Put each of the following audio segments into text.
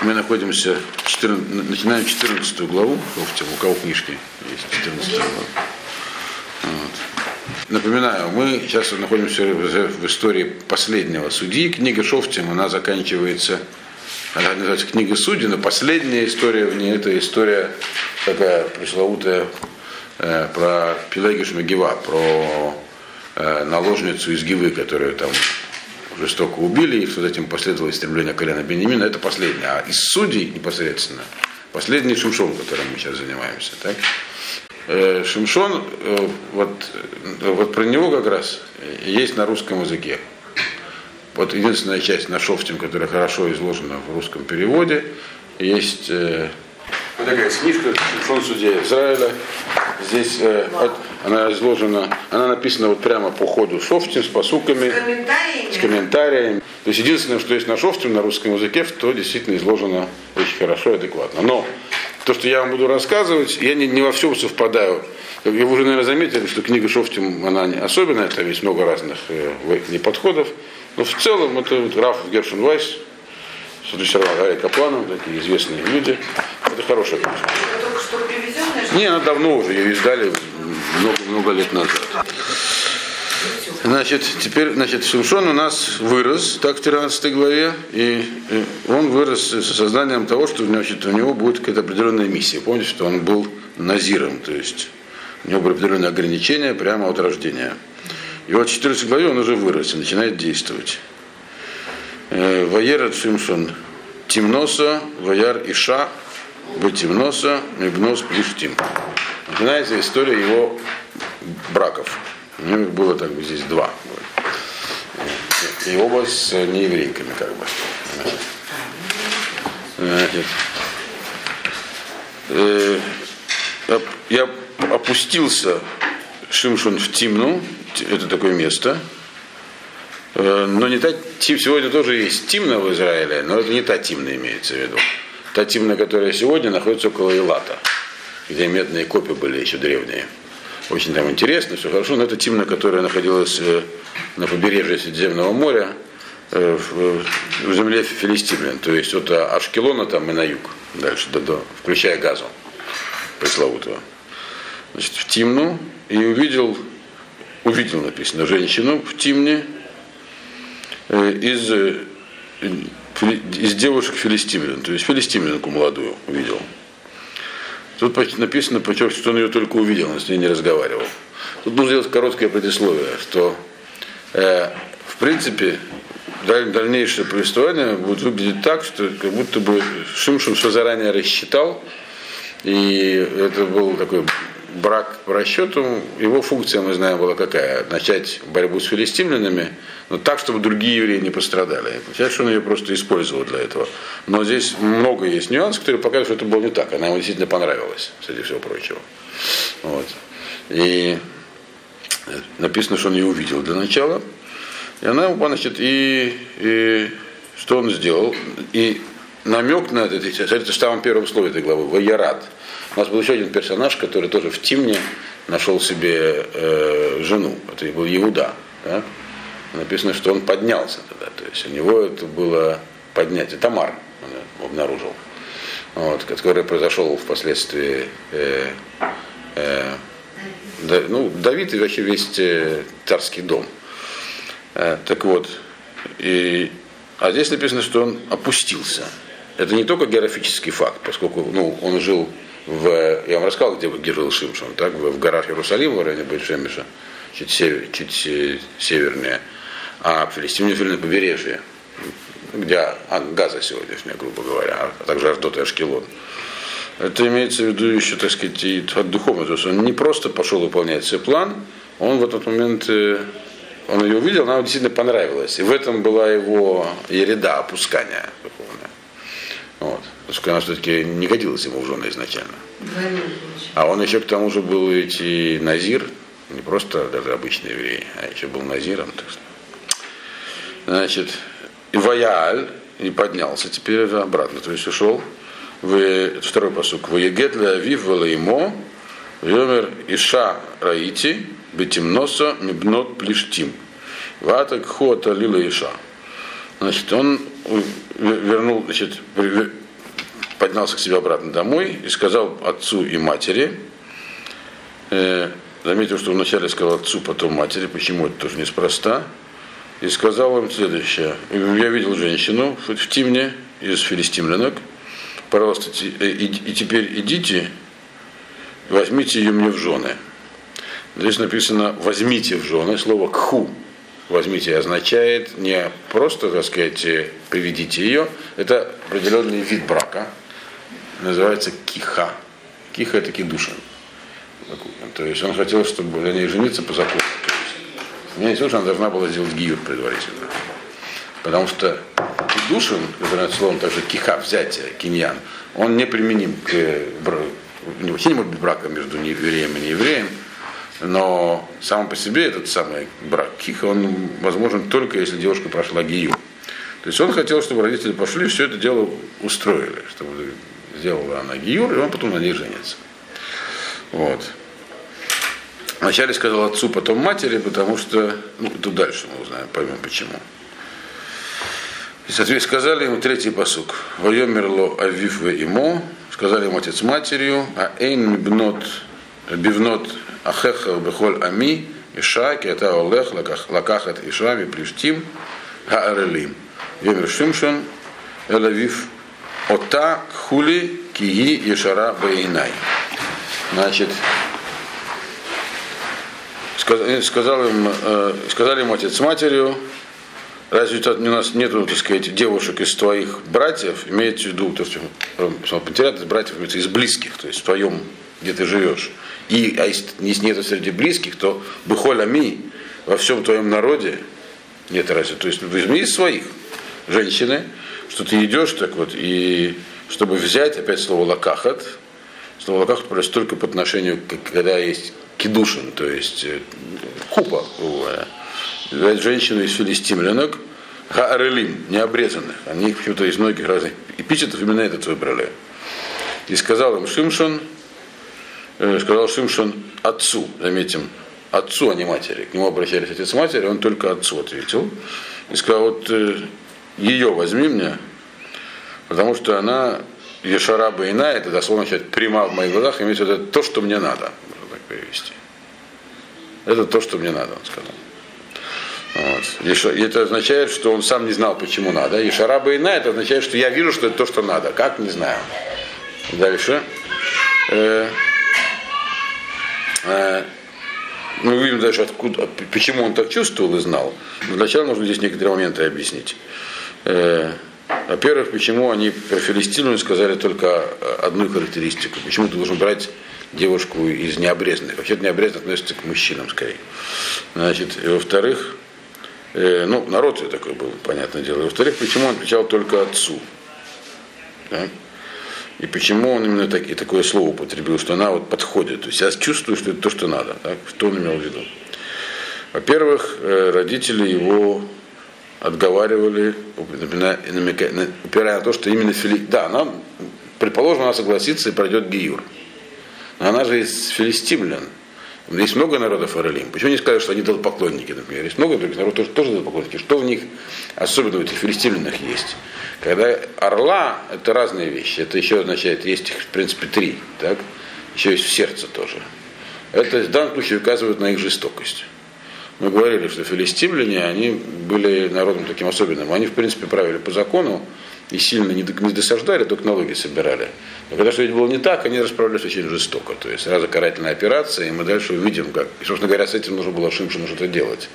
Мы находимся, 14, начинаем 14 главу, у кого книжки есть 14 глава. Вот. Напоминаю, мы сейчас находимся в истории последнего судьи. Книга Шофтим, она заканчивается, она называется книга судьи, но последняя история в ней, это история такая пресловутая э, про Пелагиш Магива, про э, наложницу из Гивы, которую там жестоко убили, и с этим последовало истребление колена Бенемина. Это последнее. А из судей непосредственно, последний Шимшон, которым мы сейчас занимаемся. Так? Э, Шимшон, э, вот, э, вот про него как раз есть на русском языке. Вот единственная часть на Шофтем, которая хорошо изложена в русском переводе, есть вот такая книжка «Шимшон судья Израиля». Здесь э, от, она изложена, она написана вот прямо по ходу Шофтин с посуками, с комментариями. с комментариями. То есть единственное, что есть на Шофтин на русском языке, то действительно изложено очень хорошо и адекватно. Но то, что я вам буду рассказывать, я не, не во всем совпадаю. Вы уже, наверное, заметили, что книга Шофтим, она не особенная, там есть много разных э, подходов. Но в целом это вот Раф Гершен Вайс, срежиссировал Гарри Капланом, такие известные люди. Это хорошая книжка. Не, она давно уже, ее издали много-много лет назад. Значит, теперь, значит, Шимшон у нас вырос, так в 13 главе, и, и он вырос с сознанием того, что значит, у него будет какая-то определенная миссия. Помните, что он был назиром, то есть у него были определенные ограничения прямо от рождения. И вот в 14 главе он уже вырос и начинает действовать. Э, Ваера Шимшон Тимноса, Ваяр Иша, Бетимноса, Мибнос Плюштим. Начинается история его браков. У него их было так бы здесь два. И оба с нееврейками, как бы. Значит, э, я опустился Шимшон в Тимну, это такое место, э, но не та, сегодня тоже есть Тимна в Израиле, но это не та Тимна имеется в виду. Та Тимна, которая сегодня находится около Илата, где медные копии были еще древние. Очень там интересно, все хорошо, но это Тимна, которая находилась э, на побережье Средиземного моря, э, в земле филистимлян, то есть от Ашкелона там и на юг, дальше, до, до, включая Газу пресловутого. Значит, в Тимну и увидел, увидел написано, женщину в Тимне э, из из девушек филистимлян, то есть филистимлянку молодую увидел. Тут написано, что он ее только увидел, он с ней не разговаривал. Тут нужно сделать короткое предисловие, что э, в принципе дальнейшее повествование будет выглядеть так, что как будто бы Шимшин все заранее рассчитал, и это был такой брак по расчету, его функция, мы знаем, была какая? Начать борьбу с филистимлянами, но так, чтобы другие евреи не пострадали. Что он ее просто использовал для этого. Но здесь много есть нюансов, которые показывают, что это было не так. Она ему действительно понравилась, среди всего прочего. Вот. И написано, что он ее увидел для начала. И она ему, значит, и, и что он сделал? И намек на это, это в самом первом слове этой главы, Ваярат – у нас был еще один персонаж, который тоже в Тимне нашел себе э, жену. Это был Иуда. Да? Написано, что он поднялся тогда. То есть у него это было поднятие. Тамар он обнаружил. Вот, который произошел впоследствии э, э, да, ну, Давид и вообще весь э, царский дом. Э, так вот, и, а здесь написано, что он опустился. Это не только географический факт, поскольку ну, он жил в, я вам рассказал, где, где жил Шимшон, так, в, в горах Иерусалима, в районе Бейшемиша, чуть, север, чуть севернее, а в Филистине жили на побережье, где а, Газа сегодняшняя, грубо говоря, а также Аждот и Ашкелон. Это имеется в виду еще, так сказать, от духовного. То есть он не просто пошел выполнять свой план, он в этот момент, э, он ее увидел, она действительно понравилась. И в этом была его ереда, опускания духовное. Вот поскольку она все-таки не годилась ему в жены изначально. А он еще к тому же был ведь и назир, не просто даже обычный еврей, а еще был назиром. Так что. Значит, и Ваяль и поднялся теперь обратно, то есть ушел. В, второй посук. Воегет авив велаимо, Йомер Иша Раити, Бетимноса Мибнот Плештим. Ватак Хота Лила Иша. Значит, он вернул, значит, поднялся к себе обратно домой и сказал отцу и матери, э, заметил, что вначале сказал отцу, потом матери, почему это тоже неспроста, и сказал им следующее. Я видел женщину в Тимне из филистимлянок, пожалуйста, и, и теперь идите, возьмите ее мне в жены. Здесь написано «возьмите в жены», слово «кху», возьмите, означает не просто, так сказать, приведите ее, это определенный вид брака, называется киха. Киха это кидушин. То есть он хотел, чтобы для нее жениться по закону. У меня есть она должна была сделать гиюр предварительно. Потому что кидушин, который словом также киха, взятие, киньян, он не применим к вообще не может быть брака между евреем и неевреем, но сам по себе этот самый брак киха, он возможен только если девушка прошла гию. То есть он хотел, чтобы родители пошли, все это дело устроили, чтобы сделала она гиюр, и он потом на ней женится. Вот. Вначале сказал отцу, потом матери, потому что, ну, тут дальше мы узнаем, поймем почему. И, соответственно, сказали ему третий посук. Воемерло авив ве имо, сказали ему отец матерью, а эйн бнот, бивнот ахеха бехоль ами, иша, кета олех, лакахат иша, приштим, хаарелим. Вемер шимшон, элавив, ота хули кии ешара бейнай. Значит, сказал им, э, сказали ему отец с матерью, разве у нас нет, так сказать, девушек из твоих братьев, имеется в виду, то есть, потерят из братьев, из близких, то есть в твоем, где ты живешь. И а если нет среди близких, то быхоль ами во всем твоем народе нет разве. То есть возьми из своих женщины, что ты идешь так вот, и чтобы взять, опять слово лакахат, слово лакахат просто только по отношению, когда есть кидушин, то есть э, купа, взять женщину из филистимлянок, хаарелим, необрезанных. Они почему-то из многих разных эпитетов именно этот выбрали. И сказал им Шимшон, э, сказал Шимшон отцу, заметим, отцу, а не матери. К нему обращались отец матери, он только отцу ответил. И сказал, вот э, ее возьми мне, потому что она Ешара Байна, это дословно означает прямо в моих глазах, имеется в виду то, что мне надо перевести. Это то, что мне надо, он сказал. Вот. И это означает, что он сам не знал, почему надо. И шараба это означает, что я вижу, что это то, что надо. Как, не знаю. Дальше. Э, э, мы видим дальше, откуда, почему он так чувствовал и знал. Но сначала нужно здесь некоторые моменты объяснить. Э, во-первых, почему они про Филистину сказали только одну характеристику. Почему ты должен брать девушку из необрезанных. Вообще-то относится к мужчинам скорее. Значит, во-вторых, э, ну, народ такой был, понятное дело. Во-вторых, почему он отвечал только отцу? Да? И почему он именно так, и такое слово употребил, что она вот подходит. То есть я чувствую, что это то, что надо. Так? Что он имел в виду? Во-первых, э, родители его отговаривали, упирая на то, что именно Фили... Да, она, предположим, она согласится и пройдет Гиюр. Она же из филистимлян. Есть много народов Аралим. Почему не сказать, что они поклонники, например? Есть много других народов, тоже, тоже поклонники. Что в них особенно в этих филистимлянах есть? Когда орла, это разные вещи. Это еще означает, есть их, в принципе, три. Так? Еще есть в сердце тоже. Это в данном случае указывает на их жестокость. Мы говорили, что филистимляне, они были народом таким особенным. Они, в принципе, правили по закону, и сильно не досаждали, только налоги собирали. Но когда что-нибудь было не так, они расправлялись очень жестоко. То есть сразу карательная операция, и мы дальше увидим, как. И, собственно говоря, с этим нужно было Шимшину что-то делать.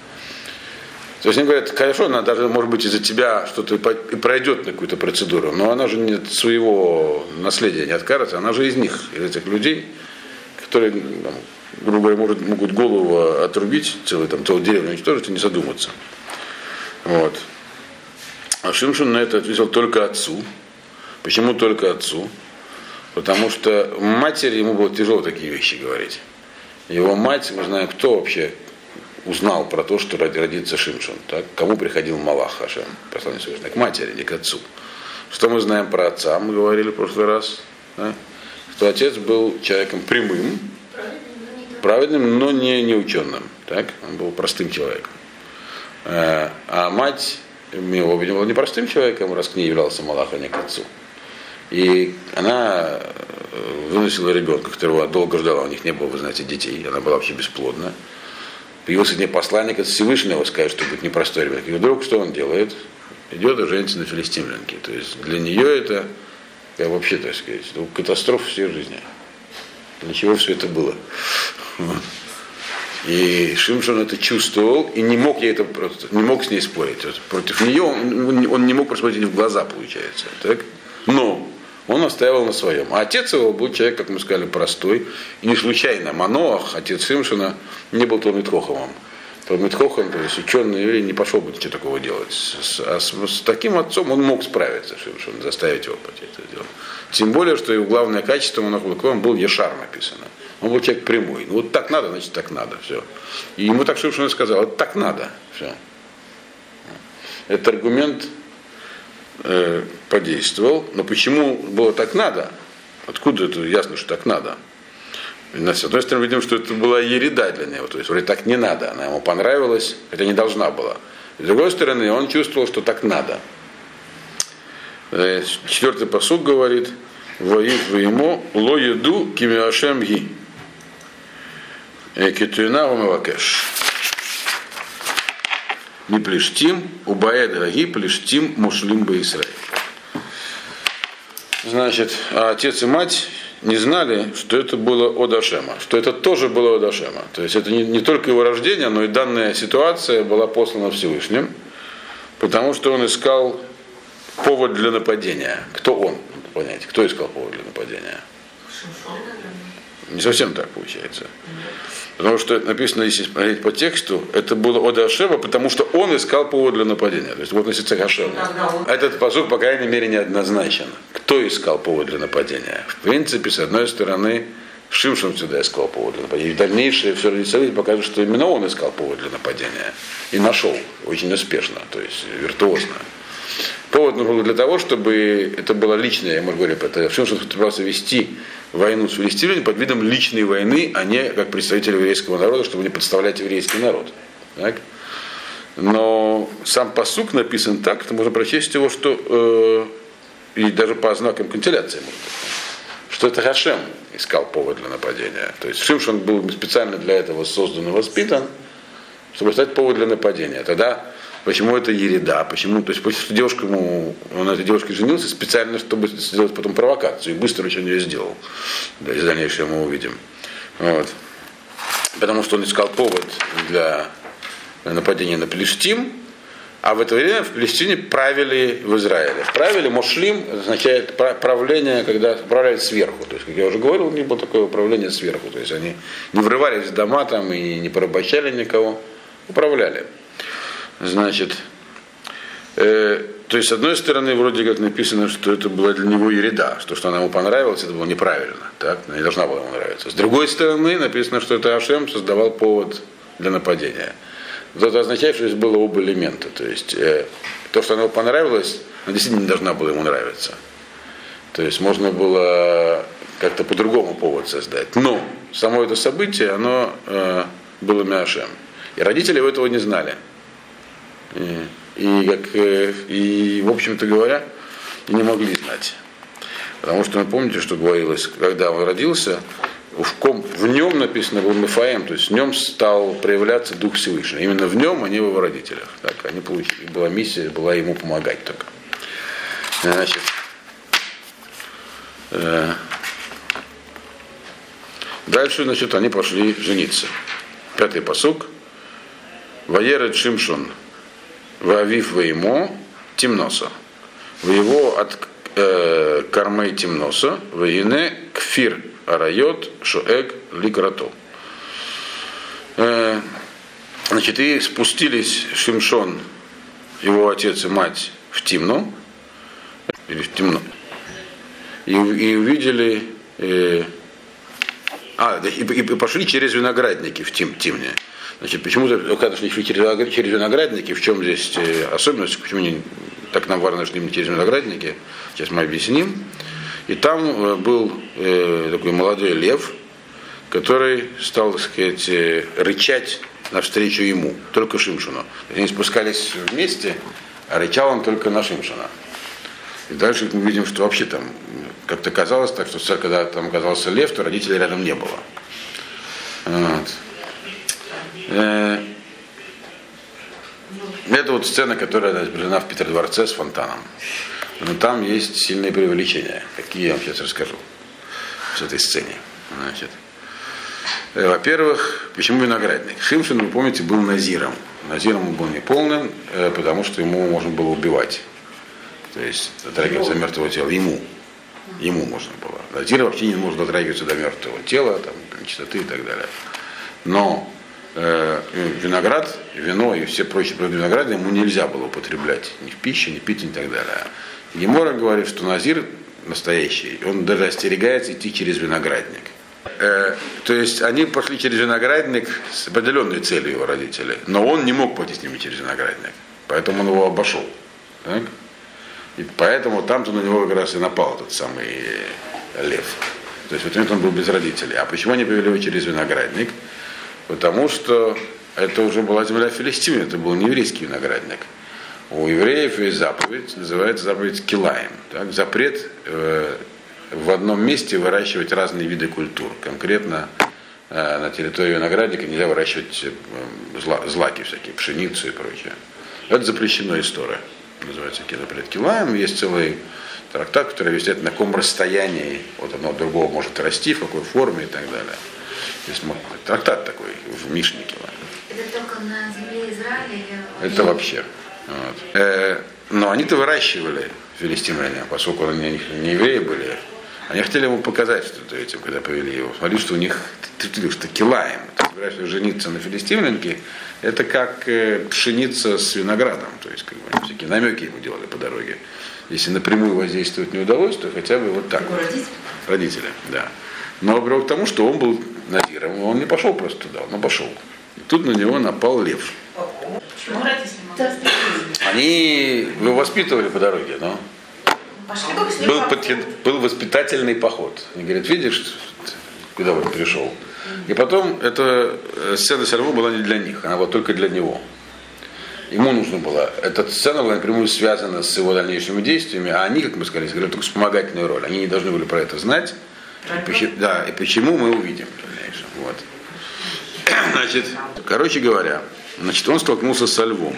То есть они говорят, хорошо, она даже, может быть, из-за тебя что-то и пройдет на какую-то процедуру, но она же не от своего наследия не откажется, она же из них, из этих людей, которые, там, грубо говоря, может, могут голову отрубить, целый, там, целую деревню уничтожить и не задуматься. Вот. А Шимшин на это ответил только отцу. Почему только отцу? Потому что матери ему было тяжело такие вещи говорить. Его мать, мы знаем, кто вообще узнал про то, что родится Шимшон. Так? Кому приходил Малах Хашем, посланник Всевышнего? К матери, не к отцу. Что мы знаем про отца, мы говорили в прошлый раз. Да? Что отец был человеком прямым, праведным, но не неученым. Так? Он был простым человеком. Э, а мать его, видимо, был непростым человеком, раз к ней являлся Малах, а не к отцу. И она выносила ребенка, которого долго ждала, у них не было, вы знаете, детей, она была вообще бесплодна. Появился ней посланник от Всевышнего, скажет, что будет непростой ребенок. И вдруг что он делает? Идет и женится на филистимлянке. То есть для нее это, я вообще, так сказать, ну, катастрофа всей жизни. Для чего все это было? И Шимшон это чувствовал и не мог ей это просто, не мог с ней спорить. Вот против нее он, он не мог посмотреть в глаза, получается. Так? Но он настаивал на своем. А отец его был человек, как мы сказали, простой. И не случайно Маноах, отец Шимшона, не был Талмитхоховым. Талмитхохан, то есть ученый еврей, не пошел бы ничего такого делать. С, а с, с таким отцом он мог справиться, Шимшон, заставить его пойти это делать. Тем более, что его главное качество он был Ешар написано. Он был человек прямой. Ну вот так надо, значит так надо. Все. И ему так Шимшон сказал, вот так надо. Все. Этот аргумент э, подействовал. Но почему было так надо? Откуда это ясно, что так надо? С одной стороны, видим, что это была ереда для него. То есть, вроде так не надо. Она ему понравилась, хотя не должна была. С другой стороны, он чувствовал, что так надо. Э, четвертый посуд говорит, воит ему ло еду кимиашем ги. Кетуина умывакеш. Не плештим, убаэд гаги, плештим мушлим бы Израиль. Значит, отец и мать не знали, что это было от Ашема, что это тоже было от Ашема. То есть это не, не только его рождение, но и данная ситуация была послана Всевышним, потому что он искал повод для нападения. Кто он? Понять, кто искал повод для нападения? Не совсем так получается. Потому что написано, если смотреть по тексту, это было от Ашева, потому что он искал повод для нападения. То есть вот относится к Ашеву. Этот посуд, по крайней мере, неоднозначен. Кто искал повод для нападения? В принципе, с одной стороны, Шимшин всегда искал повод для нападения. И дальнейшее все лицевые покажет, что именно он искал повод для нападения. И нашел очень успешно, то есть виртуозно. Повод нужен для того, чтобы это было личное, я могу говорить, это Шимшин пытался вести войну с филистимлянами под видом личной войны, а не как представитель еврейского народа, чтобы не подставлять еврейский народ. Так? Но сам посук написан так, что можно прочесть его, что э, и даже по знакам кантиляции, что это Хашем искал повод для нападения. То есть Шимшон был специально для этого создан и воспитан, чтобы стать повод для нападения. Тогда Почему это ереда? Почему? То есть, что девушка ему, он этой девушке женился специально, чтобы сделать потом провокацию. И быстро очень ее сделал. Да, и дальнейшее мы увидим. Вот. Потому что он искал повод для нападения на Плештим, а в это время в Палестине правили в Израиле. Правили Мошлим означает правление, когда управляют сверху. То есть, как я уже говорил, у них было такое управление сверху. То есть они не врывались в дома там и не порабощали никого, управляли. Значит, э, то есть, с одной стороны, вроде как написано, что это была для него ереда, что, что она ему понравилась, это было неправильно, так? Она не должна была ему нравиться. С другой стороны, написано, что это Ашем создавал повод для нападения. Вот это означает, что здесь было оба элемента. То есть, э, то, что она ему понравилось, она действительно не должна была ему нравиться. То есть, можно было как-то по-другому повод создать. Но само это событие, оно э, было Мяшем. И родители этого не знали. И, и, как, э, и, в общем-то говоря, не могли знать. Потому что вы помните, что говорилось, когда он родился, в, ком, в нем написано был Мефаем, то есть в нем стал проявляться Дух Всевышний. Именно в нем, а не в его родителях. Так, они получили, была миссия, была ему помогать только. Значит, э, дальше, значит, они пошли жениться. Пятый посук. Ваерет Шимшон Вавив Веймо Темноса. В его от э, кормей Темноса, Вейне Кфир Арайот Шоэг Ликрато. Э, значит, и спустились Шимшон, его отец и мать, в Тимну, или в Темно, и, и увидели, э, а, и, и пошли через виноградники в Тим, Тимне. Значит, почему-то, когда шли через, виноградники, в чем здесь э, особенность, почему не, так нам важно шли через виноградники, сейчас мы объясним. И там э, был э, такой молодой лев, который стал, так сказать, э, рычать навстречу ему, только Шимшину. Они спускались вместе, а рычал он только на Шимшина. И дальше мы видим, что вообще там как-то казалось так, что когда там оказался лев, то родителей рядом не было. Вот. Э, это вот сцена, которая изображена в Петродворце с фонтаном. Но там есть сильные преувеличения, какие я вам сейчас расскажу с этой сцене. Значит, э, во-первых, почему виноградник? Шимшин, вы помните, был назиром. Назиром он был неполным, э, потому что ему можно было убивать. То есть дотрагиваться до мертвого тела. Ему. Ему можно было. Назир вообще не может дотрагиваться до мертвого тела, там, чистоты и так далее. Но виноград, вино и все прочие продукты винограда ему нельзя было употреблять ни в пищу, ни в питье, и так далее. Гемора говорит, что Назир настоящий, он даже остерегается идти через виноградник. Э, то есть они пошли через виноградник с определенной целью его родители, но он не мог пойти с ними через виноградник, поэтому он его обошел. Так? И поэтому там-то на него как раз и напал этот самый лев. То есть в этот момент он был без родителей. А почему они повели его через виноградник? Потому что это уже была земля Филистимля, это был не еврейский виноградник. У евреев есть заповедь, называется заповедь Килаем. Так? Запрет э, в одном месте выращивать разные виды культур. Конкретно э, на территории виноградника нельзя выращивать э, зла, злаки всякие, пшеницу и прочее. Это запрещено история. Называется запрет Килаем. Есть целый трактат, который объясняет, на каком расстоянии от одного от другого может расти, в какой форме и так далее. Есть трактат такой в Мишнике. Это только на земле Израиля или... Это вообще. Вот. Э, но они-то выращивали филистимляне, поскольку они не евреи были. Они хотели ему показать что-то этим, когда повели его. Смотри, что у них что килаем. Ты собираешься жениться на филистимлянке, это как э, пшеница с виноградом. То есть, как бы, всякие намеки ему делали по дороге. Если напрямую воздействовать не удалось, то хотя бы вот так. Вот. Родители? Родители, да. Но привел к тому, что он был Назиром, он не пошел просто туда, он пошел. И тут на него напал лев. Почему родители Они его воспитывали по дороге, но был, был воспитательный поход. Они говорят, видишь, куда он пришел. И потом эта э, сцена все равно была не для них, она была только для него. Ему нужно было. Эта сцена была напрямую связана с его дальнейшими действиями, а они, как мы сказали, сыграли только вспомогательную роль. Они не должны были про это знать. Почему, да, и почему мы увидим в дальнейшем. Вот. Значит, короче говоря, значит, он столкнулся со львом,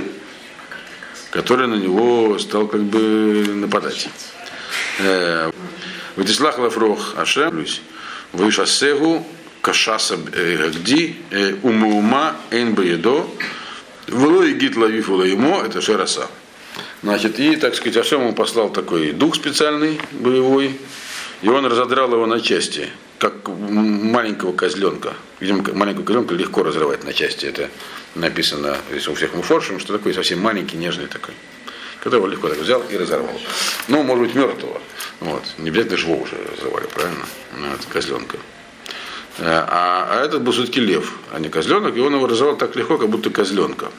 который на него стал как бы нападать. Э, Ватислах Лаврох Ашем, Вышасегу, Кашаса Гагди, Умаума Эйнбаедо, Вло и Гит Лавиф ему, это Шераса. Значит, и, так сказать, Ашем ему послал такой дух специальный, боевой, и он разодрал его на части, как маленького козленка. Видимо, маленького козленка легко разрывать на части. Это написано у всех муфоршем, что такой совсем маленький, нежный такой. Которого легко так взял и разорвал. Ну, может быть, мертвого. Вот. Не обязательно живого уже разрывали, правильно? Ну, это козленка. А, а этот был все-таки лев, а не козленок, и он его разорвал так легко, как будто козленка.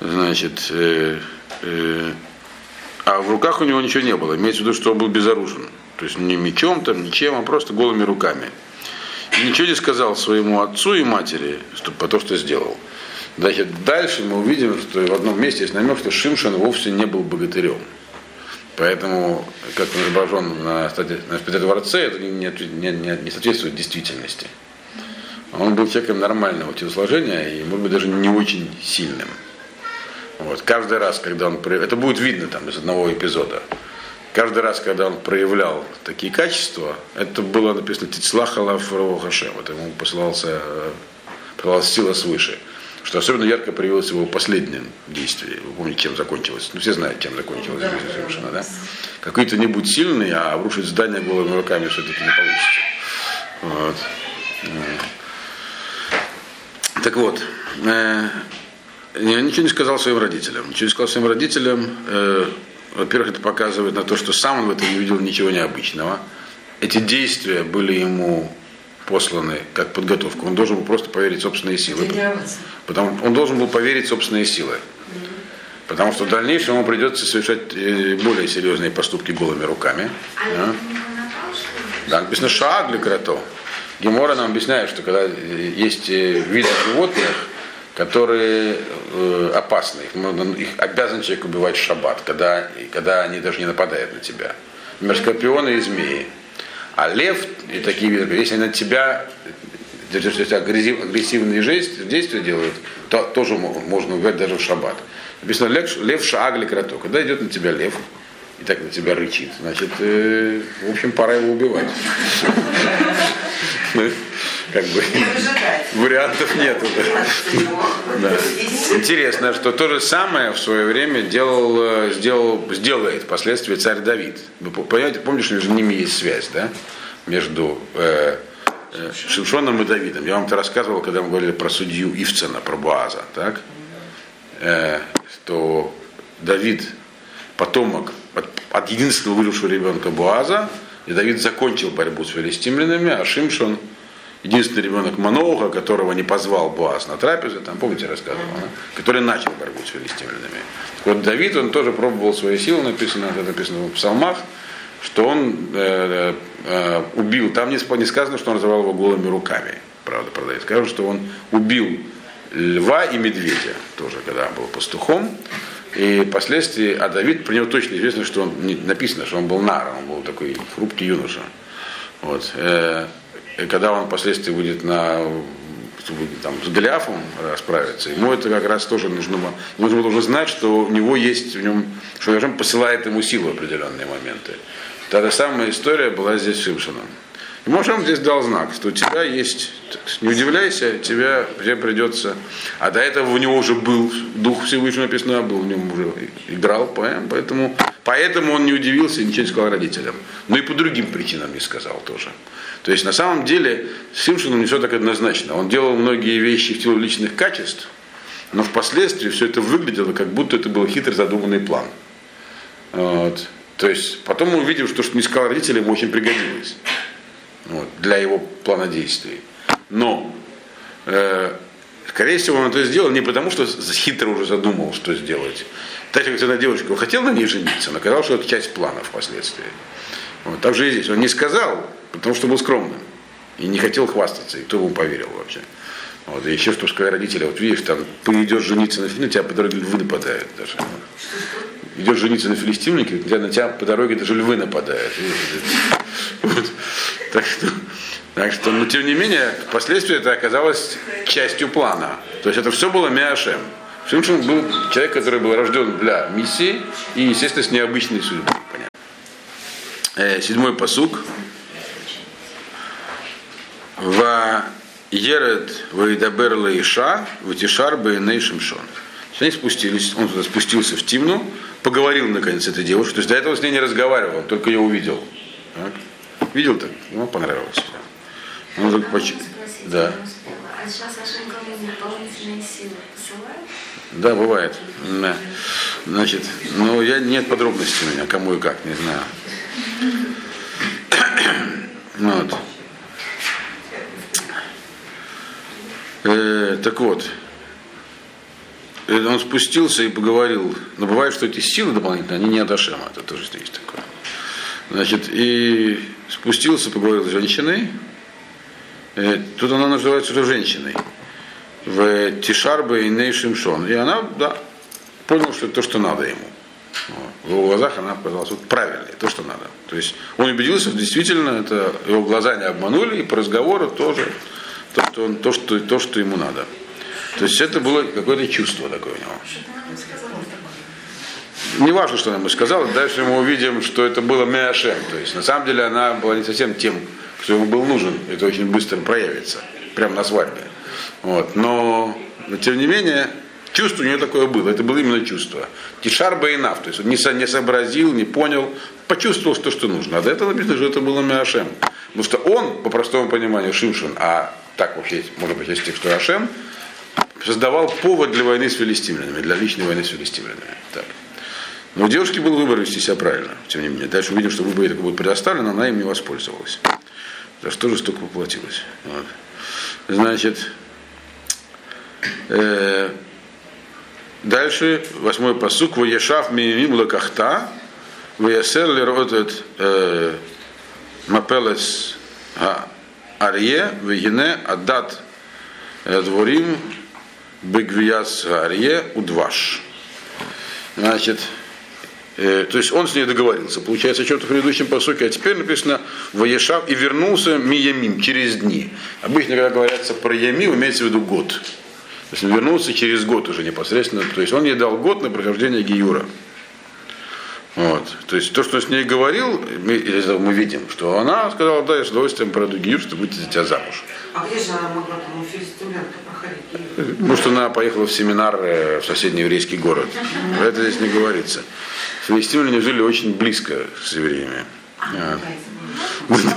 Значит, э, э, а в руках у него ничего не было. Имеется в виду, что он был безоружен. То есть не мечом, там, ничем, а просто голыми руками. И ничего не сказал своему отцу и матери что, по то, что сделал. Значит, дальше мы увидим, что в одном месте есть намек, что Шимшин вовсе не был богатырем. Поэтому, как он изображен на, на дворце, это не, не, не, не соответствует действительности. Он был человеком нормального телосложения и, может быть, даже не очень сильным. Вот. Каждый раз, когда он... Это будет видно там из одного эпизода. Каждый раз, когда он проявлял такие качества, это было написано Тицлахала Хашем. Это ему посылался, посылалась сила свыше. Что особенно ярко проявилось в его последнем действии. Вы помните, чем закончилось? Ну, все знают, чем закончилась жизнь совершенно, да? Какой-то не будь сильный, а обрушить здание голыми руками все-таки не получится. Вот. Так вот, э, ничего не сказал своим родителям. Ничего не сказал своим родителям. Э, во-первых, это показывает на то, что сам он в этом не видел ничего необычного. Эти действия были ему посланы как подготовка. Он должен был просто поверить в собственные силы. Потому, он должен был поверить в собственные силы. Потому что в дальнейшем ему придется совершать более серьезные поступки голыми руками. А да, написано шаг для крото. Гемора нам объясняет, что когда есть виды животных, которые э, опасны. Их, их обязан человек убивать в шаббат, когда, когда они даже не нападают на тебя. Например, скорпионы и змеи. А лев и такие виды, если они на тебя агрессив- агрессивные действия, делают, то тоже мо- можно убивать даже в шаббат. Написано лев, лев шаагли кроток. Когда идет на тебя лев и так на тебя рычит, значит, э, в общем, пора его убивать. Как бы вариантов нету. да. Интересно, что то же самое в свое время делал, э, сделал, сделает впоследствии царь Давид. Вы по- понимаете, помнишь, между ними есть связь, да? Между э, э, Шимшоном и Давидом. Я вам это рассказывал, когда мы говорили про судью Ивцена, про Буаза, так? Э, что Давид потомок от, от единственного выжившего ребенка Буаза, и Давид закончил борьбу с филистимлянами, а Шимшон единственный ребенок Манога, которого не позвал Буаз на трапезу, там, помните, рассказывал, да? который начал борьбу с филистимлянами. Вот Давид, он тоже пробовал свои силы, написано, это написано в псалмах, что он э, э, убил, там не, не сказано, что он разорвал его голыми руками, правда, про Давида. Скажут, что он убил льва и медведя, тоже, когда был пастухом. И впоследствии, а Давид, про него точно известно, что он, не- написано, что он был наром, он был такой хрупкий юноша. Вот. И когда он впоследствии будет на там, с Голиафом расправиться, ему это как раз тоже нужно, было- нужно знать, что у него есть в нем, что Хашем посылает ему силу в определенные моменты. Та же самая история была здесь с Шимшином. И Мошем здесь дал знак, что у тебя есть, не удивляйся, тебя, тебе придется, а до этого у него уже был Дух Всевышнего написано, был в нем уже играл, поэм, поэтому, поэтому он не удивился и ничего не сказал родителям. Но и по другим причинам не сказал тоже. То есть на самом деле с Симшином не все так однозначно. Он делал многие вещи в силу личных качеств, но впоследствии все это выглядело, как будто это был хитрый задуманный план. Вот. То есть потом мы увидим, что, что не сказал родителям, очень пригодилось вот, для его плана действий. Но, э, скорее всего, он это сделал не потому, что хитро уже задумал, что сделать. Так как одна девушка, он хотел на ней жениться, но оказалось, что это часть плана впоследствии. Вот, так же и здесь. Он не сказал, потому что был скромным. И не хотел хвастаться, и кто ему поверил вообще. Вот, и еще что сказали родители, вот видишь, там, идешь жениться на филистимлянке, тебя по дороге львы нападают даже. Идешь жениться на филистимлянке, у тебя- на тебя по дороге даже львы нападают. Вот. Так что, так что, но тем не менее, впоследствии это оказалось частью плана. То есть это все было Миашем. Шимшин был человек, который был рожден для миссии и, естественно, с необычной судьбой. Понятно. Э, седьмой посук. Ва Еред Ваидабер Лаиша, Ватишар Бейней Шимшон. Они спустились, он туда спустился в Тимну, поговорил наконец с этой девушкой. То есть до этого с ней не разговаривал, только ее увидел. Так? Видел так? Ему понравилось. Он так поч- Да. А сейчас кому дополнительные силы посылает? Да, бывает. Да. Значит, ну я нет подробностей у меня, кому и как, не знаю. Вот. Э, так вот, э, он спустился и поговорил. Но бывает, что эти силы дополнительные, они не от Ашема, это тоже есть такое. Значит, и спустился, поговорил с женщиной. Э, тут она называется уже женщиной в Тишарбе и Ней Шимшон. И она, да, понял, что это то, что надо ему. В его глазах она показалась вот правильной, то, что надо. То есть он убедился, что действительно это его глаза не обманули, и по разговору тоже то, что, он, то, что, то, что ему надо. То есть это было какое-то чувство такое у него. Не важно, что она ему сказала, дальше мы увидим, что это было Меашем. То есть на самом деле она была не совсем тем, кто ему был нужен. Это очень быстро проявится, прямо на свадьбе. Вот. Но, но тем не менее, чувство у нее такое было. Это было именно чувство. Тишар Бейнав, то есть он не, со- не сообразил, не понял, почувствовал, что, что нужно. А до этого написано, что это было Меашем. Потому что он, по простому пониманию, Шимшин, а так вообще, может быть, есть текст Ашем, создавал повод для войны с филистимлянами, для личной войны с филистимлянами. Так. Но у девушки был выбор вести себя правильно, тем не менее. Дальше увидим, что выбор такой будет предоставлен, она им не воспользовалась. За что жестоко поплатилась. Вот. Значит, э, дальше, восьмой посук, Ваешав мимим лакахта, Ваясер леротет э, мапелес арье, вегине адат э, дворим Бегвияс Арье Удваш. Значит, то есть он с ней договорился. Получается, что-то в предыдущем посоке, а теперь написано Ваешав и вернулся Миямим через дни. Обычно, когда говорится про Ямим, имеется в виду год. То есть он вернулся через год уже непосредственно. То есть он ей дал год на прохождение Гиюра. Вот. То есть то, что с ней говорил, мы, мы видим, что она сказала, да, я с удовольствием пройду Гиюр, чтобы выйти за тебя замуж. А где же она могла там филистимлянка проходить? Может, она поехала в семинар э, в соседний еврейский город. Это здесь не говорится. Филистимляне жили очень близко с евреями. Вот.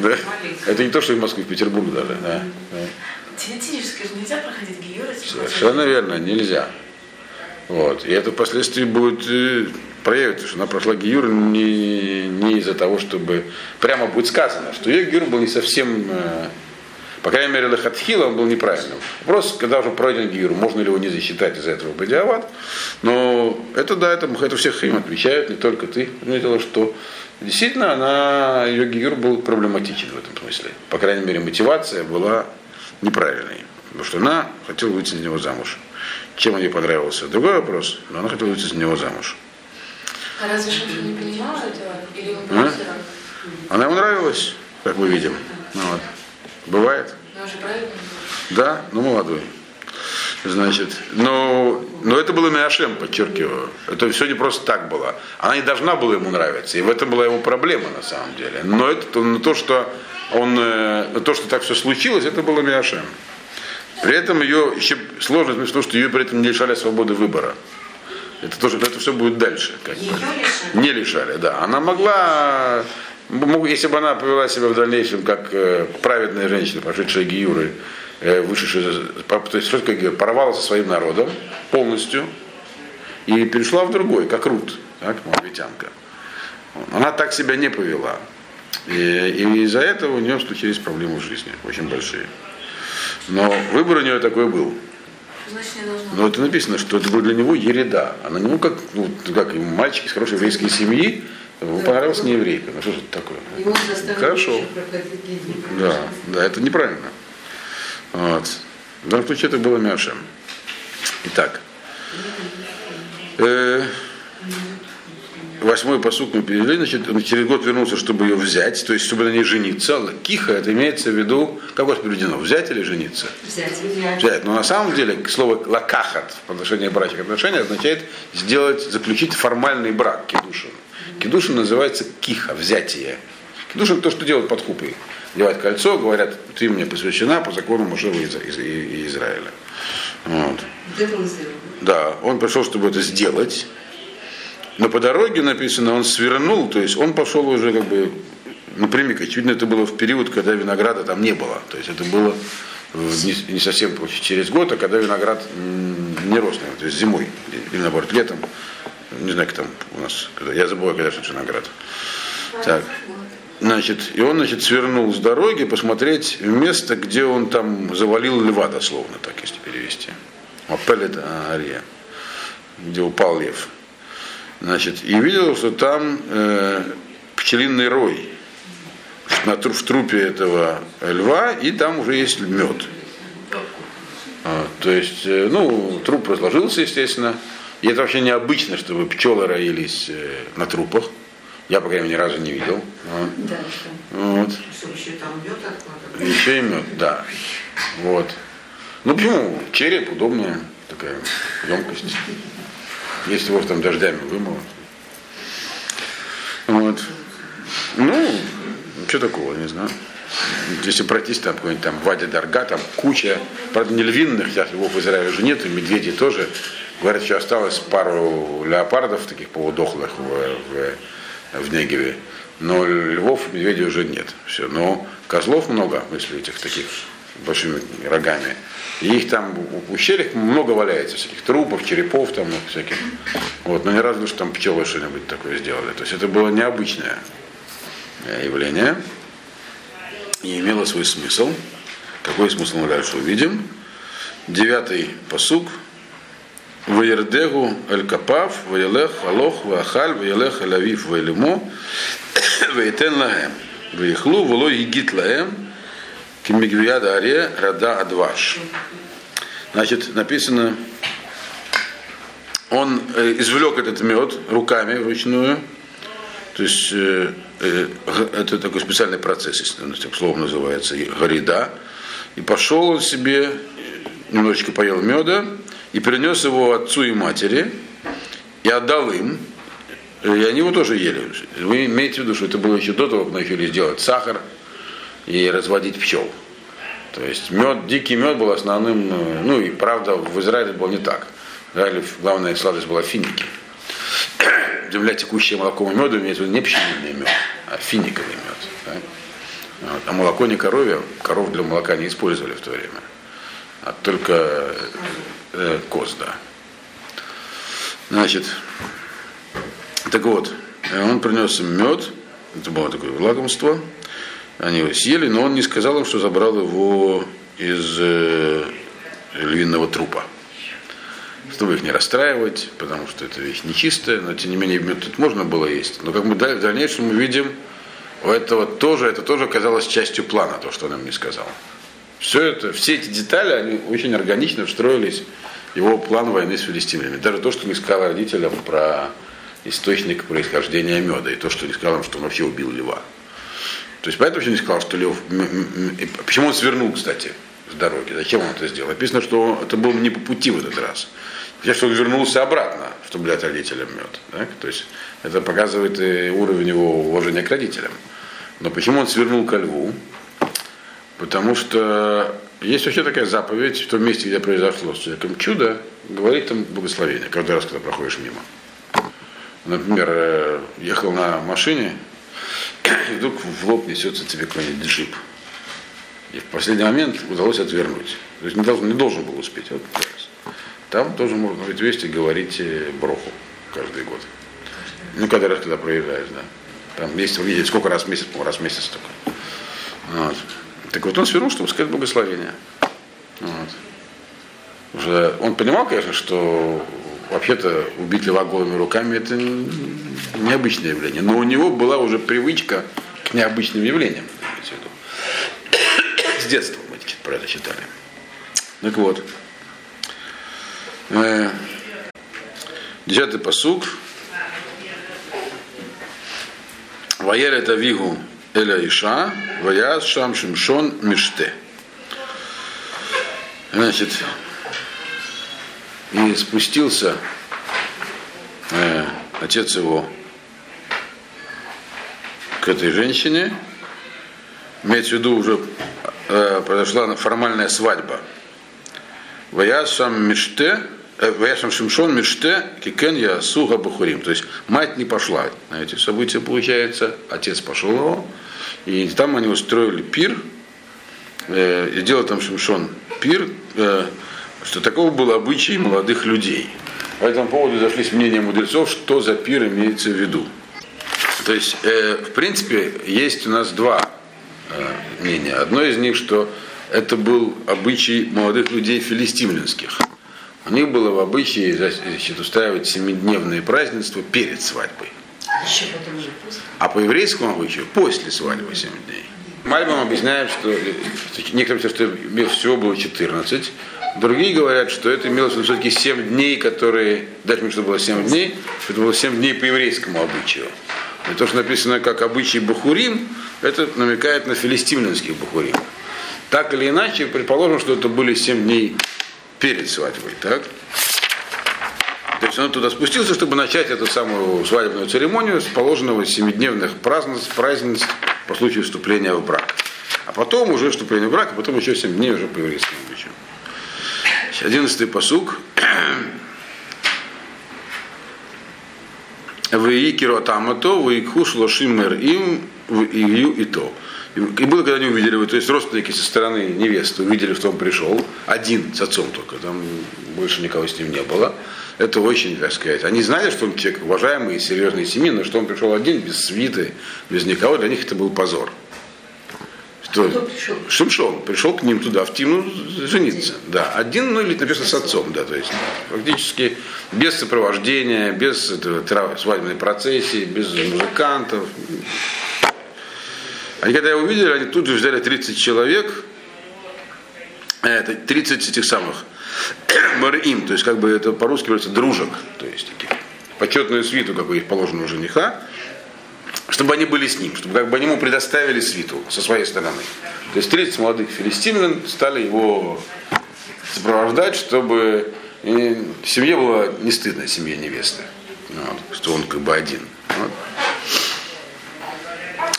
Да. Это не то, что из Москвы, в Петербург даже. Да. Теоретически же нельзя проходить Гиюра. Совершенно верно, нельзя. Вот. И это впоследствии будет э, проявится, что она прошла Гиюр не, не из-за того, чтобы прямо будет сказано, что ее Гиюр был не совсем, э, по крайней мере, Лахатхила он был неправильным. Вопрос, когда уже пройден Гиюр, можно ли его не засчитать из-за этого Бадиават. Но это да, это, это всех им отвечают, не только ты. Заметила, что действительно она, ее Гиюр был проблематичен в этом смысле. По крайней мере, мотивация была неправильной. Потому что она хотела выйти за него замуж. Чем он ей понравился? Другой вопрос, но она хотела выйти за него замуж. А разве Шимшон не понимал этого? Или он А? Она ему нравилась, как мы видим. Ну Вот. Бывает. Ну? Да, ну молодой. Значит, но, но это было Миашем, подчеркиваю. Это все не просто так было. Она не должна была ему нравиться. И в этом была его проблема на самом деле. Но это то, но то что он, э, то, что так все случилось, это было Миашем. При этом ее еще сложность в том, что ее при этом не лишали свободы выбора. Это тоже, это все будет дальше. Как бы. Не лишали, да. Она могла, мог- если бы она повела себя в дальнейшем как э, праведная женщина, прошедшая Гиюры, э, вышедшая, то есть что такое порвала со своим народом полностью и перешла в другой, как Рут, так, моавитянка. Она так себя не повела. И, и из-за этого у нее случились проблемы в жизни, очень большие. Но выбор у нее такой был. Но это написано, что это был для него ереда. А на него, как, ну, как мальчик из хорошей еврейской семьи, ему понравилась не еврейка. Ну что же это такое? Хорошо. Да, да, это неправильно. Вот. В данном случае это было Мяшем. Итак. Э, восьмой посуд мы перевели, значит, он через год вернулся, чтобы ее взять, то есть, чтобы на ней жениться. Киха, это имеется в виду, как у вас переведено, взять или жениться? Взять. Взять. взять. Но на самом деле слово лакахат в отношении брачных отношений означает сделать, заключить формальный брак, кедушин. Кедушин называется киха, взятие. Кедушин то, что делают под купой. Девать кольцо, говорят, ты мне посвящена по закону Мушева из, из- из Израиля. Вот. Да, он пришел, чтобы это сделать. Но по дороге написано, он свернул, то есть он пошел уже как бы напрямик. Очевидно, это было в период, когда винограда там не было. То есть это было не, не совсем через год, а когда виноград не рос, наверное, то есть зимой, или наоборот летом. Не знаю, как там у нас, я забываю, когда что виноград. Так. Значит, и он, значит, свернул с дороги посмотреть место, где он там завалил льва, дословно, так если перевести. Апелет Ария, где упал лев. Значит, и видел, что там э, пчелиный рой на, в трупе этого льва, и там уже есть мед. А, то есть, э, ну, труп разложился, естественно. И это вообще необычно, чтобы пчелы роились э, на трупах. Я, по крайней мере, ни разу не видел. Вот. Да? Вот. Еще там мед откладывать? Еще и мед, да. Вот. Ну почему? Череп удобная такая емкость. Если его там дождями вымыло. Вот. Ну, что такого, не знаю. Если пройтись там какой-нибудь там Вадя Дарга, там куча, правда не львиных, сейчас львов в Израиле уже нет, и медведей тоже. Говорят, что осталось пару леопардов таких полудохлых в, в, в Негеве. Но львов и медведей уже нет. Все. Но козлов много, если этих таких большими рогами. И их там в ущельях много валяется, всяких трупов, черепов там всяких. Вот, но ни разу, что там пчелы что-нибудь такое сделали. То есть это было необычное явление и имело свой смысл. Какой смысл мы дальше увидим? Девятый посуг. Ваердегу эль капав, ваелех алох, ваахаль, ваелех эль авив, ваелимо, ваетен лаем. Ваехлу, волой егит лаем, кимигвияда аре, рада адваш. Значит, написано, он э, извлек этот мед руками вручную, то есть э, э, это такой специальный процесс, если словом называется, горида. И пошел он себе, немножечко поел меда, и принес его отцу и матери, и отдал им, и они его тоже ели. Вы имеете в виду, что это было еще до того, как начали делать сахар и разводить пчел. То есть мед, дикий мед был основным, ну и правда в Израиле было не так. В Израиле главная сладость была финики. Земля, текущая молоком и медом, имеется в виду не пчелиный мед, а финиковый мед. А молоко не коровье, коров для молока не использовали в то время, а только э, коз, да. Значит, так вот, он принес им мед, это было такое лакомство, они его съели, но он не сказал им, что забрал его из э, львиного трупа. Чтобы их не расстраивать, потому что это вещь нечистая, но тем не менее мед тут можно было есть. Но как мы в дальнейшем видим, у этого тоже, это тоже оказалось частью плана, то, что он им не сказал. Все это, все эти детали, они очень органично встроились его план войны с филистимлями. Даже то, что не сказал родителям про источник происхождения меда, и то, что не сказал им, что он вообще убил льва. То есть поэтому вообще не сказал, что лев... Почему он свернул, кстати, с дороги? Зачем он это сделал? Написано, что это было не по пути в этот раз. Хотя, что он вернулся обратно, чтобы дать родителям мед. Так? То есть это показывает и уровень его уважения к родителям. Но почему он свернул ко льву? Потому что есть вообще такая заповедь в том месте, где произошло с человеком чудо, говорить там благословение, каждый раз, когда проходишь мимо. Например, ехал на машине, и вдруг в лоб несется тебе какой-нибудь джип. И в последний момент удалось отвернуть. То есть не должен, не должен был успеть. Вот, там тоже можно быть вести говорить броху каждый год. Ну, каждый раз, когда проезжаешь, да. Там есть, видеть, сколько раз в месяц, по раз в месяц только. Вот. Так вот он свернул, чтобы сказать благословение. Вот. Уже он понимал, конечно, что вообще-то убить льва голыми руками это необычное явление. Но у него была уже привычка к необычным явлениям. С детства мы про это читали. Так вот. Э, десятый посук. Ваер это вигу эля иша, ваяз шам шимшон миште. Значит, и спустился э, отец его к этой женщине. Имеется в виду уже э, произошла формальная свадьба. Ваясам миште, э, Ваясам Шимшон Миште Кикен Ясуга Бахурим. То есть мать не пошла на эти события, получается, отец пошел его. И там они устроили пир, э, и делал там Шимшон пир, э, что такого был обычай молодых людей. По этому поводу зашлись мнения мудрецов, что за пир имеется в виду. То есть, э, в принципе, есть у нас два э, мнения. Одно из них, что это был обычай молодых людей филистимлинских. У них было в обычае значит, устраивать семидневные празднества перед свадьбой. А по еврейскому обычаю после свадьбы 7 дней. Мальбам объясняет, что некоторые что всего было 14, Другие говорят, что это имелось в виду все-таки 7 дней, которые, даже что было 7 дней, это было 7 дней по еврейскому обычаю. И то, что написано как обычай Бахурим, это намекает на филистимлинских Бахурим. Так или иначе, предположим, что это были 7 дней перед свадьбой, так? То есть он туда спустился, чтобы начать эту самую свадебную церемонию с положенного семидневных празднеств, празднеств по случаю вступления в брак. А потом уже вступление в брак, а потом еще 7 дней уже по еврейскому обычаю. Одиннадцатый посук. Вы киротамато, вы шлошимер им, в ию и то. И было, когда они увидели то есть родственники со стороны невесты увидели, что он пришел, один с отцом только, там больше никого с ним не было. Это очень, так сказать, они знали, что он человек уважаемый и серьезный семьи, но что он пришел один, без свиты, без никого, для них это был позор. Кто? Кто пришел? Шимшон пришел к ним туда, в Тимну, жениться. Да, один, ну или написано с отцом, да, то есть фактически без сопровождения, без этого, свадебной процессии, без музыкантов. Они когда его увидели, они тут же взяли 30 человек, Это 30 этих самых Марим, то есть как бы это по-русски говорится дружек, то есть таких почетную свиту, как бы их положено у жениха, чтобы они были с ним, чтобы как бы они ему предоставили свиту со своей стороны. То есть 30 молодых филистимлян стали его сопровождать, чтобы семье было не стыдно, семье невесты, вот, что он как бы один. Вот.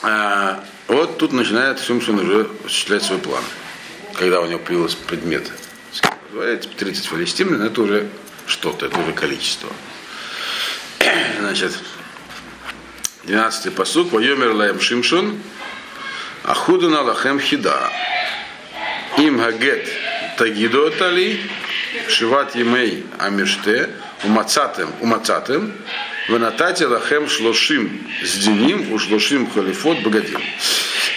А, вот тут начинает Шимшин уже осуществлять свой план. Когда у него появился предмет, 30 филистимлян, это уже что-то, это уже количество. Значит, 12 посуд, Вайомер лаем Шимшон, Ахудана лахем хида. Им гагет тагидо атали, шиват емей амиште, умацатем, умацатем, ванатате лахем шлошим сдиним, ушлошим халифот богадим.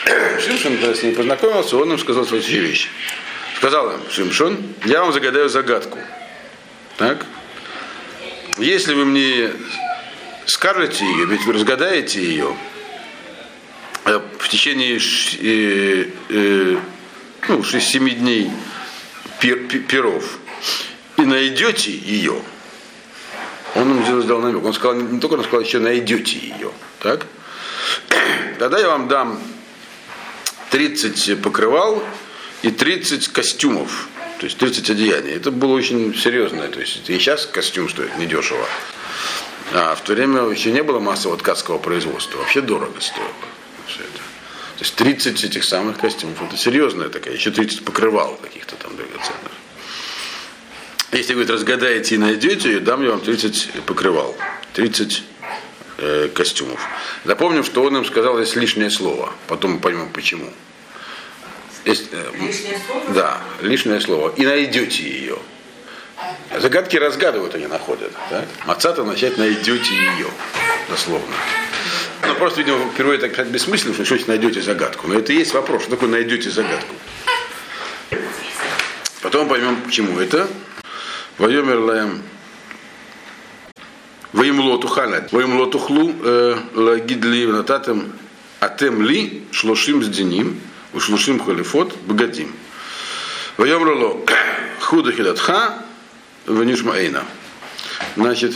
Шимшон, когда с ним познакомился, он им сказал следующую вещь. Сказал им Шимшон, я вам загадаю загадку. Так? Если вы мне скажете ее, ведь вы разгадаете ее э, в течение э, э, ну, 6-7 дней пер, перов и найдете ее, он им сделал намек. Он сказал, не только он сказал, еще найдете ее. Так? Тогда я вам дам 30 покрывал и 30 костюмов. То есть 30 одеяний. Это было очень серьезное. То есть и сейчас костюм стоит недешево. А в то время еще не было массового ткацкого производства. Вообще дорого стоило все это. То есть 30 этих самых костюмов. Это серьезная такая. Еще 30 покрывал каких-то там драгоценных. Если, говорит, разгадаете и найдете, дам я вам 30 покрывал. 30 э, костюмов. Запомним, что он им сказал, есть лишнее слово. Потом мы поймем, почему. Есть, э, Лишнее слово? Да, лишнее слово. И найдете ее. Загадки разгадывают, они находят. Так? Мацата начать найдете ее, дословно. Ну, просто, видимо, впервые так сказать бессмысленно, что значит найдете загадку. Но это и есть вопрос, что такое найдете загадку. Потом поймем, почему это. Вайомер лаем Ваимлоту халат. Ваимлоту хлу э, лагидли нататем атем ли шлошим с деним, ушлушим халифот богатим. Вайомрало худа хилатха ванишмаэйна. Значит,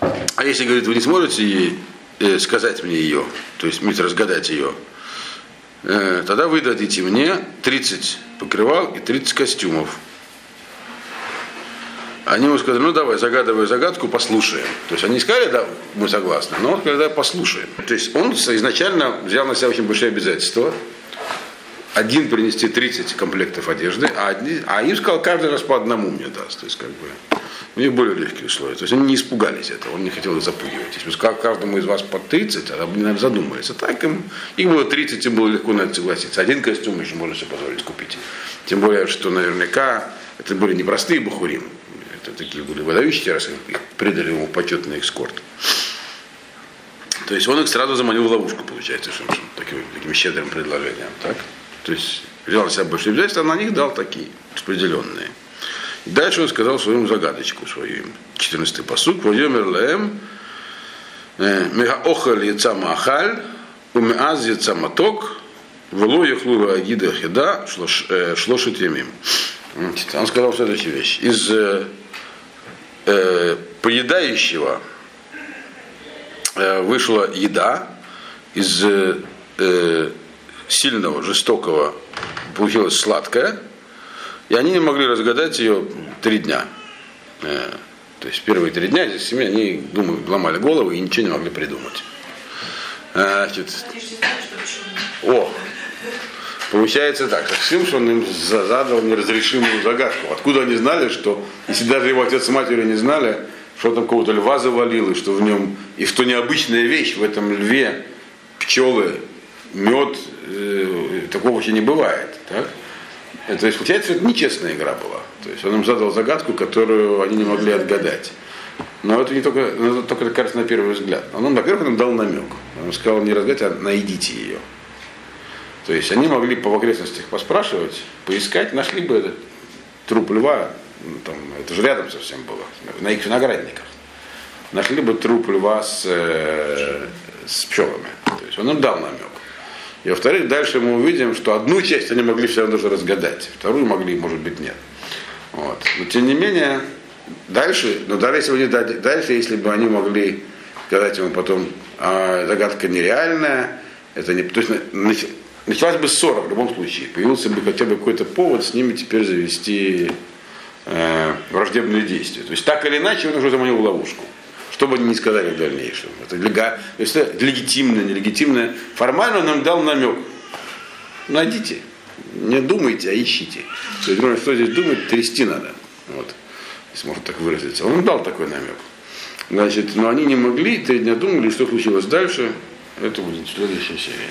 а если, говорит, вы не сможете ей э, сказать мне ее, то есть мне разгадать ее, э, тогда вы дадите мне 30 покрывал и 30 костюмов. Они ему сказали, ну давай, загадывай загадку, послушаем. То есть они сказали, да, мы согласны, но он сказал, да, послушаем. То есть он изначально взял на себя очень большие обязательства. Один принести 30 комплектов одежды, а, одни, а им сказал, каждый раз по одному мне даст. То есть как бы у них более легкие условия. То есть они не испугались этого, он не хотел их запугивать. Если бы сказал каждому из вас по 30, тогда бы, наверное, задумались. А так им, их было 30, им было легко на это согласиться. Один костюм еще можно себе позволить купить. Тем более, что наверняка это были непростые бахурим. Это такие были выдающиеся, раз их придали ему почетный экскорт. То есть он их сразу заманил в ловушку, получается, таким, таким щедрым предложением. Так? То есть взял на себя большие обязательства, а на них дал такие распределенные. Дальше он сказал свою загадочку свою им. 14-й посуд. Вайомер лаэм мегаохаль яца махаль умеаз яца маток вело яхлу агида хеда шлошит ямим. Он сказал следующую вещь. Из э, э, поедающего э, вышла еда, из э, сильного, жестокого получилась сладкая, и они не могли разгадать ее три дня. Э, то есть первые три дня здесь семьи, они думаю, ломали головы и ничего не могли придумать. Э, Значит, о, Получается так, что Шимшон им задал неразрешимую загадку. Откуда они знали, что, если даже его отец и матерь не знали, что там кого-то льва завалил, и что в нем, и что необычная вещь в этом льве, пчелы, мед, э, такого вообще не бывает. Так? То есть, получается, это нечестная игра была. То есть он им задал загадку, которую они не могли отгадать. Но это не только, это только кажется на первый взгляд. Он, во-первых, он им дал намек. Он сказал не разгадать, а найдите ее. То есть они могли по окрестностях поспрашивать, поискать, нашли бы этот труп льва, ну, там, это же рядом совсем было, на их виноградниках. Нашли бы труп льва с, э, с пчелами. То есть он им дал намек. И во-вторых, дальше мы увидим, что одну часть они могли все равно даже разгадать, вторую могли, может быть, нет. Вот. Но тем не менее, дальше, но даже если, бы не дальше, если бы они могли сказать ему потом, а, загадка нереальная, это не, то есть нач- началась бы ссора в любом случае, появился бы хотя бы какой-то повод с ними теперь завести э, враждебные действия. То есть так или иначе он уже заманил в ловушку. Что бы они ни сказали в дальнейшем. Это, лега- это легитимное, нелегитимное. Формально он нам дал намек. Найдите. Не думайте, а ищите. То есть, говорю, что здесь думать, трясти надо. Вот. Если можно так выразиться. Он дал такой намек. Значит, но они не могли, три дня думали, что случилось дальше. Это будет в следующей серии.